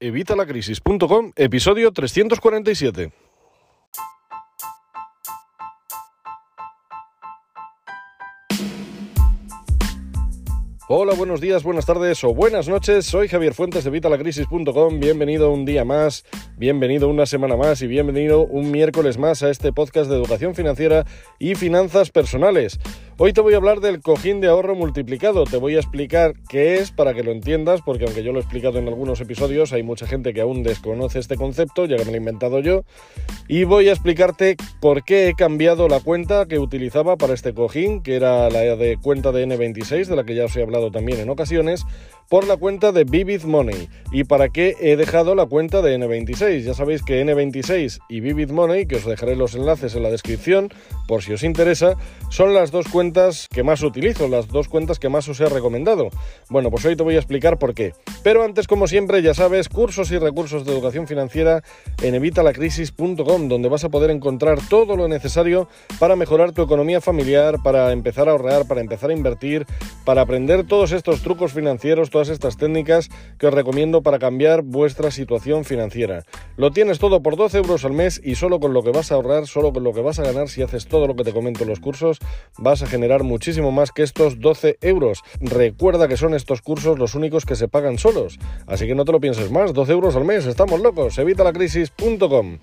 Evitalacrisis.com, episodio 347. Hola, buenos días, buenas tardes o buenas noches. Soy Javier Fuentes de Vitalacrisis.com. Bienvenido un día más, bienvenido una semana más y bienvenido un miércoles más a este podcast de educación financiera y finanzas personales. Hoy te voy a hablar del cojín de ahorro multiplicado. Te voy a explicar qué es para que lo entiendas, porque aunque yo lo he explicado en algunos episodios, hay mucha gente que aún desconoce este concepto, ya que me lo he inventado yo. Y voy a explicarte por qué he cambiado la cuenta que utilizaba para este cojín, que era la de cuenta de N26, de la que ya os he hablado también en ocasiones, por la cuenta de Vivid Money. Y para qué he dejado la cuenta de N26. Ya sabéis que N26 y Vivid Money, que os dejaré los enlaces en la descripción, por si os interesa, son las dos cuentas que más utilizo, las dos cuentas que más os he recomendado. Bueno, pues hoy te voy a explicar por qué. Pero antes, como siempre, ya sabes, cursos y recursos de educación financiera en evitalacrisis.com, donde vas a poder encontrar todo lo necesario para mejorar tu economía familiar, para empezar a ahorrar, para empezar a invertir, para aprender todos estos trucos financieros, todas estas técnicas que os recomiendo para cambiar vuestra situación financiera. Lo tienes todo por 12 euros al mes y solo con lo que vas a ahorrar, solo con lo que vas a ganar si haces todo lo que te comento en los cursos, vas a generar muchísimo más que estos 12 euros. Recuerda que son estos cursos los únicos que se pagan solos, así que no te lo pienses más, 12 euros al mes, estamos locos, evitalacrisis.com.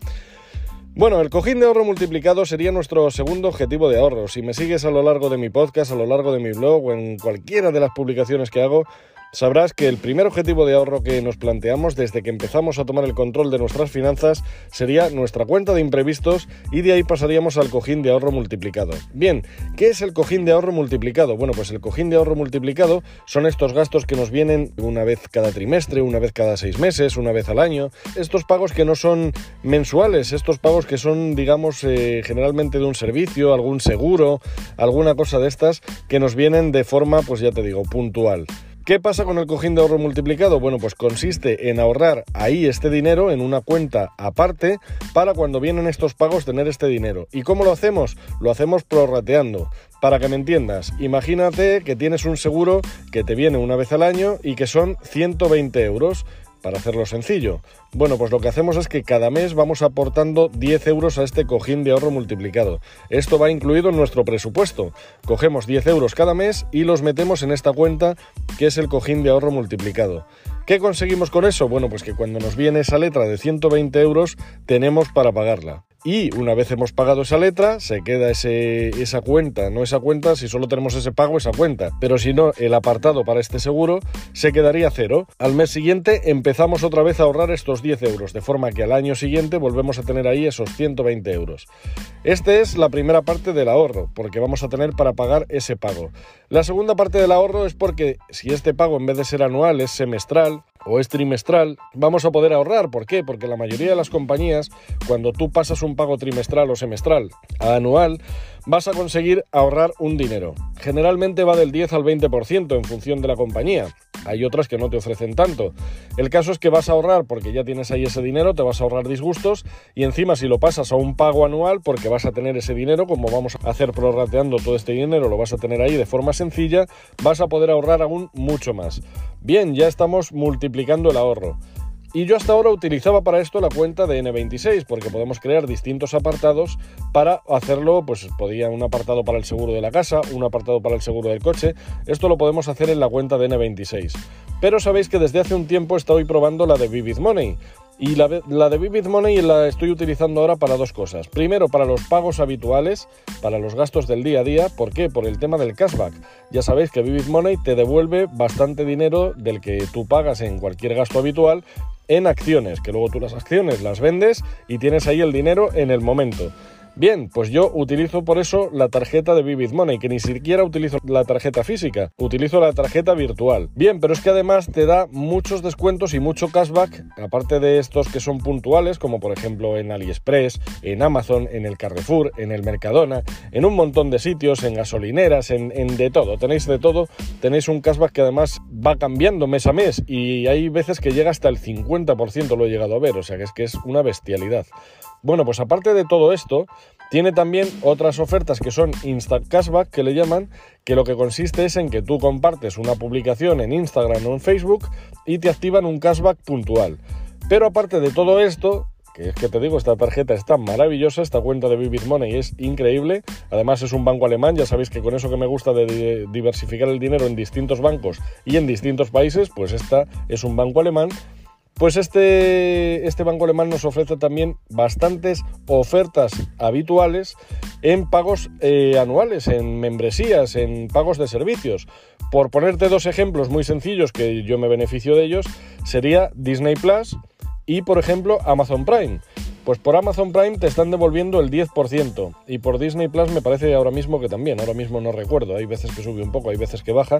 Bueno, el cojín de ahorro multiplicado sería nuestro segundo objetivo de ahorro. Si me sigues a lo largo de mi podcast, a lo largo de mi blog o en cualquiera de las publicaciones que hago, sabrás que el primer objetivo de ahorro que nos planteamos desde que empezamos a tomar el control de nuestras finanzas sería nuestra cuenta de imprevistos y de ahí pasaríamos al cojín de ahorro multiplicado. Bien, ¿qué es el cojín de ahorro multiplicado? Bueno, pues el cojín de ahorro multiplicado son estos gastos que nos vienen una vez cada trimestre, una vez cada seis meses, una vez al año, estos pagos que no son mensuales, estos pagos que son, digamos, eh, generalmente de un servicio, algún seguro, alguna cosa de estas que nos vienen de forma, pues ya te digo, puntual. ¿Qué pasa con el cojín de ahorro multiplicado? Bueno, pues consiste en ahorrar ahí este dinero en una cuenta aparte para cuando vienen estos pagos tener este dinero. ¿Y cómo lo hacemos? Lo hacemos prorrateando. Para que me entiendas, imagínate que tienes un seguro que te viene una vez al año y que son 120 euros para hacerlo sencillo? Bueno, pues lo que hacemos es que cada mes vamos aportando 10 euros a este cojín de ahorro multiplicado. Esto va incluido en nuestro presupuesto. Cogemos 10 euros cada mes y los metemos en esta cuenta que es el cojín de ahorro multiplicado. ¿Qué conseguimos con eso? Bueno, pues que cuando nos viene esa letra de 120 euros tenemos para pagarla y una vez hemos pagado esa letra, se queda ese, esa cuenta, no esa cuenta, si solo tenemos ese pago, esa cuenta. Pero si no, el apartado para este seguro se quedaría cero. Al mes siguiente empezamos otra vez a ahorrar estos 10 euros, de forma que al año siguiente volvemos a tener ahí esos 120 euros. Esta es la primera parte del ahorro, porque vamos a tener para pagar ese pago. La segunda parte del ahorro es porque si este pago en vez de ser anual es semestral, o es trimestral, vamos a poder ahorrar. ¿Por qué? Porque la mayoría de las compañías, cuando tú pasas un pago trimestral o semestral a anual, vas a conseguir ahorrar un dinero. Generalmente va del 10 al 20% en función de la compañía. Hay otras que no te ofrecen tanto. El caso es que vas a ahorrar porque ya tienes ahí ese dinero, te vas a ahorrar disgustos y encima si lo pasas a un pago anual porque vas a tener ese dinero, como vamos a hacer prorrateando todo este dinero, lo vas a tener ahí de forma sencilla, vas a poder ahorrar aún mucho más. Bien, ya estamos multiplicando el ahorro. Y yo hasta ahora utilizaba para esto la cuenta de N26, porque podemos crear distintos apartados para hacerlo, pues podía un apartado para el seguro de la casa, un apartado para el seguro del coche. Esto lo podemos hacer en la cuenta de N26. Pero sabéis que desde hace un tiempo estoy probando la de Vivid Money. Y la, de Vivid Money la estoy utilizando ahora para dos cosas. Primero, para los pagos habituales, para los gastos del día a día. ¿Por qué? Por el tema del cashback. Ya sabéis que Vivid Money te devuelve bastante dinero del que tú pagas en cualquier gasto habitual en acciones, que luego tú las acciones las vendes y tienes ahí el dinero en el momento. Bien, pues yo utilizo por eso la tarjeta de Vivid Money, que ni siquiera utilizo la tarjeta física, utilizo la tarjeta virtual. Bien, pero es que además te da muchos descuentos y mucho cashback, aparte de estos que son puntuales, como por ejemplo en AliExpress, en Amazon, en el Carrefour, en el Mercadona, en un montón de sitios, en gasolineras, en, de todo. Tenéis de todo, tenéis un cashback que además va cambiando mes a mes y hay veces que llega hasta el 50%, lo he llegado a ver, o sea que es que es una bestialidad. Bueno, pues aparte de todo esto, tiene también otras ofertas que son Instant Cashback, que le llaman, que lo que consiste es en que tú compartes una publicación en Instagram o en Facebook y te activan un cashback puntual. Pero aparte de todo esto, que es que te digo, esta tarjeta está maravillosa, esta cuenta de Vivid Money es increíble, además es un banco alemán, ya sabéis que con eso que me gusta de diversificar el dinero en distintos bancos y en distintos países, pues esta es un banco alemán. Pues este, este banco alemán nos ofrece también bastantes ofertas habituales en pagos eh, anuales, en membresías, en pagos de servicios. Por ponerte dos ejemplos muy sencillos que yo me beneficio de ellos, sería Disney Plus, y por ejemplo Amazon Prime. Pues por Amazon Prime te están devolviendo el 10% y por Disney Plus me parece ahora mismo que también, ahora mismo no recuerdo, hay veces que sube un poco, hay veces que baja.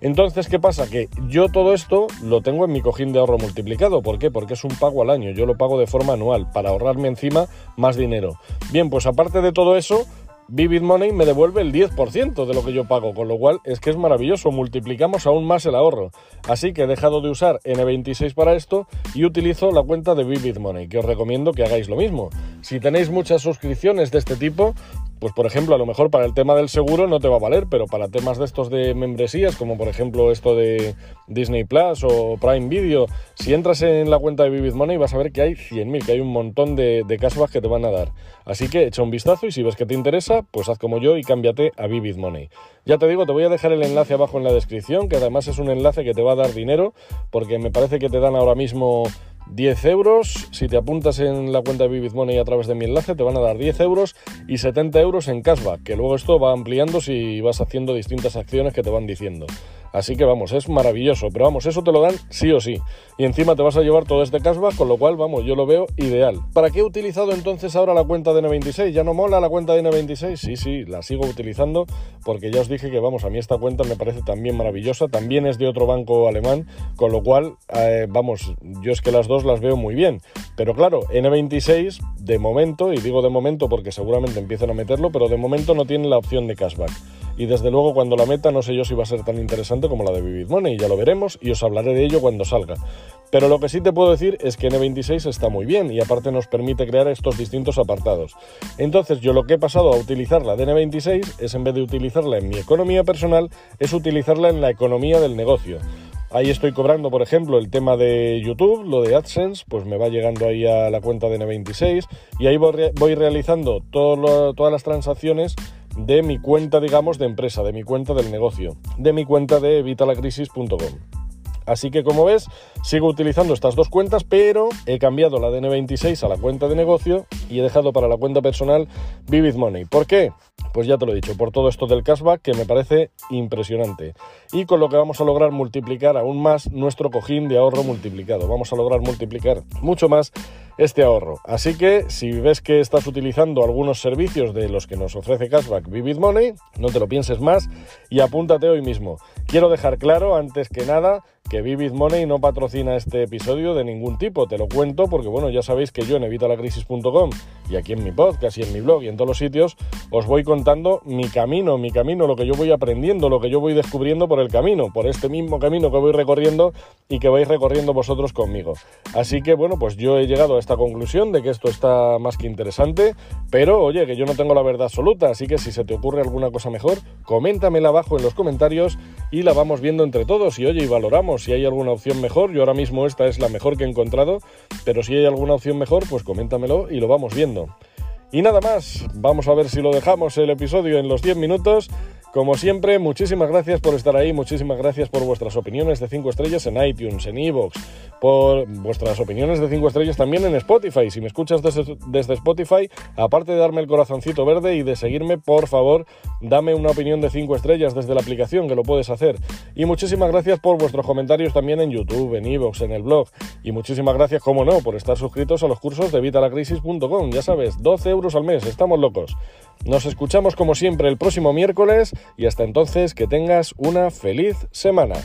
Entonces, ¿qué pasa? Que yo todo esto lo tengo en mi cojín de ahorro multiplicado. ¿Por qué? Porque es un pago al año, yo lo pago de forma anual para ahorrarme encima más dinero. Bien, pues aparte de todo eso, Vivid Money me devuelve el 10% de lo que yo pago, con lo cual es que es maravilloso, multiplicamos aún más el ahorro. Así que he dejado de usar N26 para esto y utilizo la cuenta de Vivid Money, que os recomiendo que hagáis lo mismo. Si tenéis muchas suscripciones de este tipo, pues por ejemplo, a lo mejor para el tema del seguro no te va a valer, pero para temas de estos de membresías, como por ejemplo esto de Disney Plus o Prime Video, si entras en la cuenta de Vivid Money vas a ver que hay 100.000, que hay un montón de, de que te van a dar. Así que echa un vistazo y si ves que te interesa, pues haz como yo y cámbiate a Vivid Money. Ya te digo, te voy a dejar el enlace abajo en la descripción, que además es un enlace que te va a dar dinero, porque me parece que te dan ahora mismo 10 euros. Si te apuntas en la cuenta de Vivid Money a través de mi enlace, te van a dar 10 euros y 70 euros en cashback, que luego esto va ampliando si vas haciendo distintas acciones que te van diciendo. Así que vamos, es maravilloso, pero vamos, eso te lo dan sí o sí. Y encima te vas a llevar todo este cashback, con lo cual, vamos, yo lo veo ideal. ¿Para qué he utilizado entonces ahora la cuenta de N26? ¿Ya no mola la cuenta de N26? Sí, sí, la sigo utilizando porque ya os dije que, vamos, a mí esta cuenta me parece también maravillosa, también es de otro banco alemán, con lo cual, eh, vamos, yo es que las dos las veo muy bien. Pero claro, N26, de momento, y digo de momento porque seguramente empiezan a meterlo, pero de momento no tiene la opción de cashback y desde luego cuando la meta no sé yo si va a ser tan interesante como la de Vivid Money, ya lo veremos y os hablaré de ello cuando salga. Pero lo que sí te puedo decir es que N26 está muy bien y aparte nos permite crear estos distintos apartados. Entonces yo lo que he pasado a utilizar la de N26 es en vez de utilizarla en mi economía personal, es utilizarla en la economía del negocio. Ahí estoy cobrando, por ejemplo, el tema de YouTube, lo de AdSense, pues me va llegando ahí a la cuenta de N26 y ahí voy, realizando todas las transacciones de mi cuenta, digamos, de empresa, de mi cuenta del negocio, de mi cuenta de evitalacrisis.com. Así que como ves, sigo utilizando estas dos cuentas, pero he cambiado la de N26 a la cuenta de negocio y he dejado para la cuenta personal Vivid Money. ¿Por qué? Pues ya te lo he dicho, por todo esto del cashback que me parece impresionante. Y con lo que vamos a lograr multiplicar aún más nuestro cojín de ahorro multiplicado. Vamos a lograr multiplicar mucho más este ahorro. Así que si ves que estás utilizando algunos servicios de los que nos ofrece Cashback Vivid Money, no te lo pienses más y apúntate hoy mismo. Quiero dejar claro, antes que nada, que Vivid Money no patrocina este episodio de ningún tipo. Te lo cuento porque, bueno, ya sabéis que yo en evitalacrisis.com y aquí en mi podcast y en mi blog y en todos los sitios os voy contando mi camino, mi camino, lo que yo voy aprendiendo, lo que yo voy descubriendo por el camino, por este mismo camino que voy recorriendo y que vais recorriendo vosotros conmigo. Así que, bueno, pues yo he llegado a esta conclusión de que esto está más que interesante, pero oye, que yo no tengo la verdad absoluta, así que si se te ocurre alguna cosa mejor, coméntamela abajo en los comentarios y la vamos viendo entre todos y oye, y valoramos si hay alguna opción mejor. Yo ahora mismo esta es la mejor que he encontrado, pero si hay alguna opción mejor, pues coméntamelo y lo vamos viendo. Y nada más, vamos a ver si lo dejamos el episodio en los 10 minutos como siempre, muchísimas gracias por estar ahí, muchísimas gracias por vuestras opiniones de 5 estrellas en iTunes, en Evox, por vuestras opiniones de 5 estrellas también en Spotify. Si me escuchas desde, Spotify, aparte de darme el corazoncito verde y de seguirme, por favor, dame una opinión de 5 estrellas desde la aplicación, que lo puedes hacer. Y muchísimas gracias por vuestros comentarios también en YouTube, en Evox, en el blog. Y muchísimas gracias, como no, por estar suscritos a los cursos de vitalacrisis.com. Ya sabes, 12 euros al mes, estamos locos. Nos escuchamos como siempre el próximo miércoles y hasta entonces que tengas una feliz semana.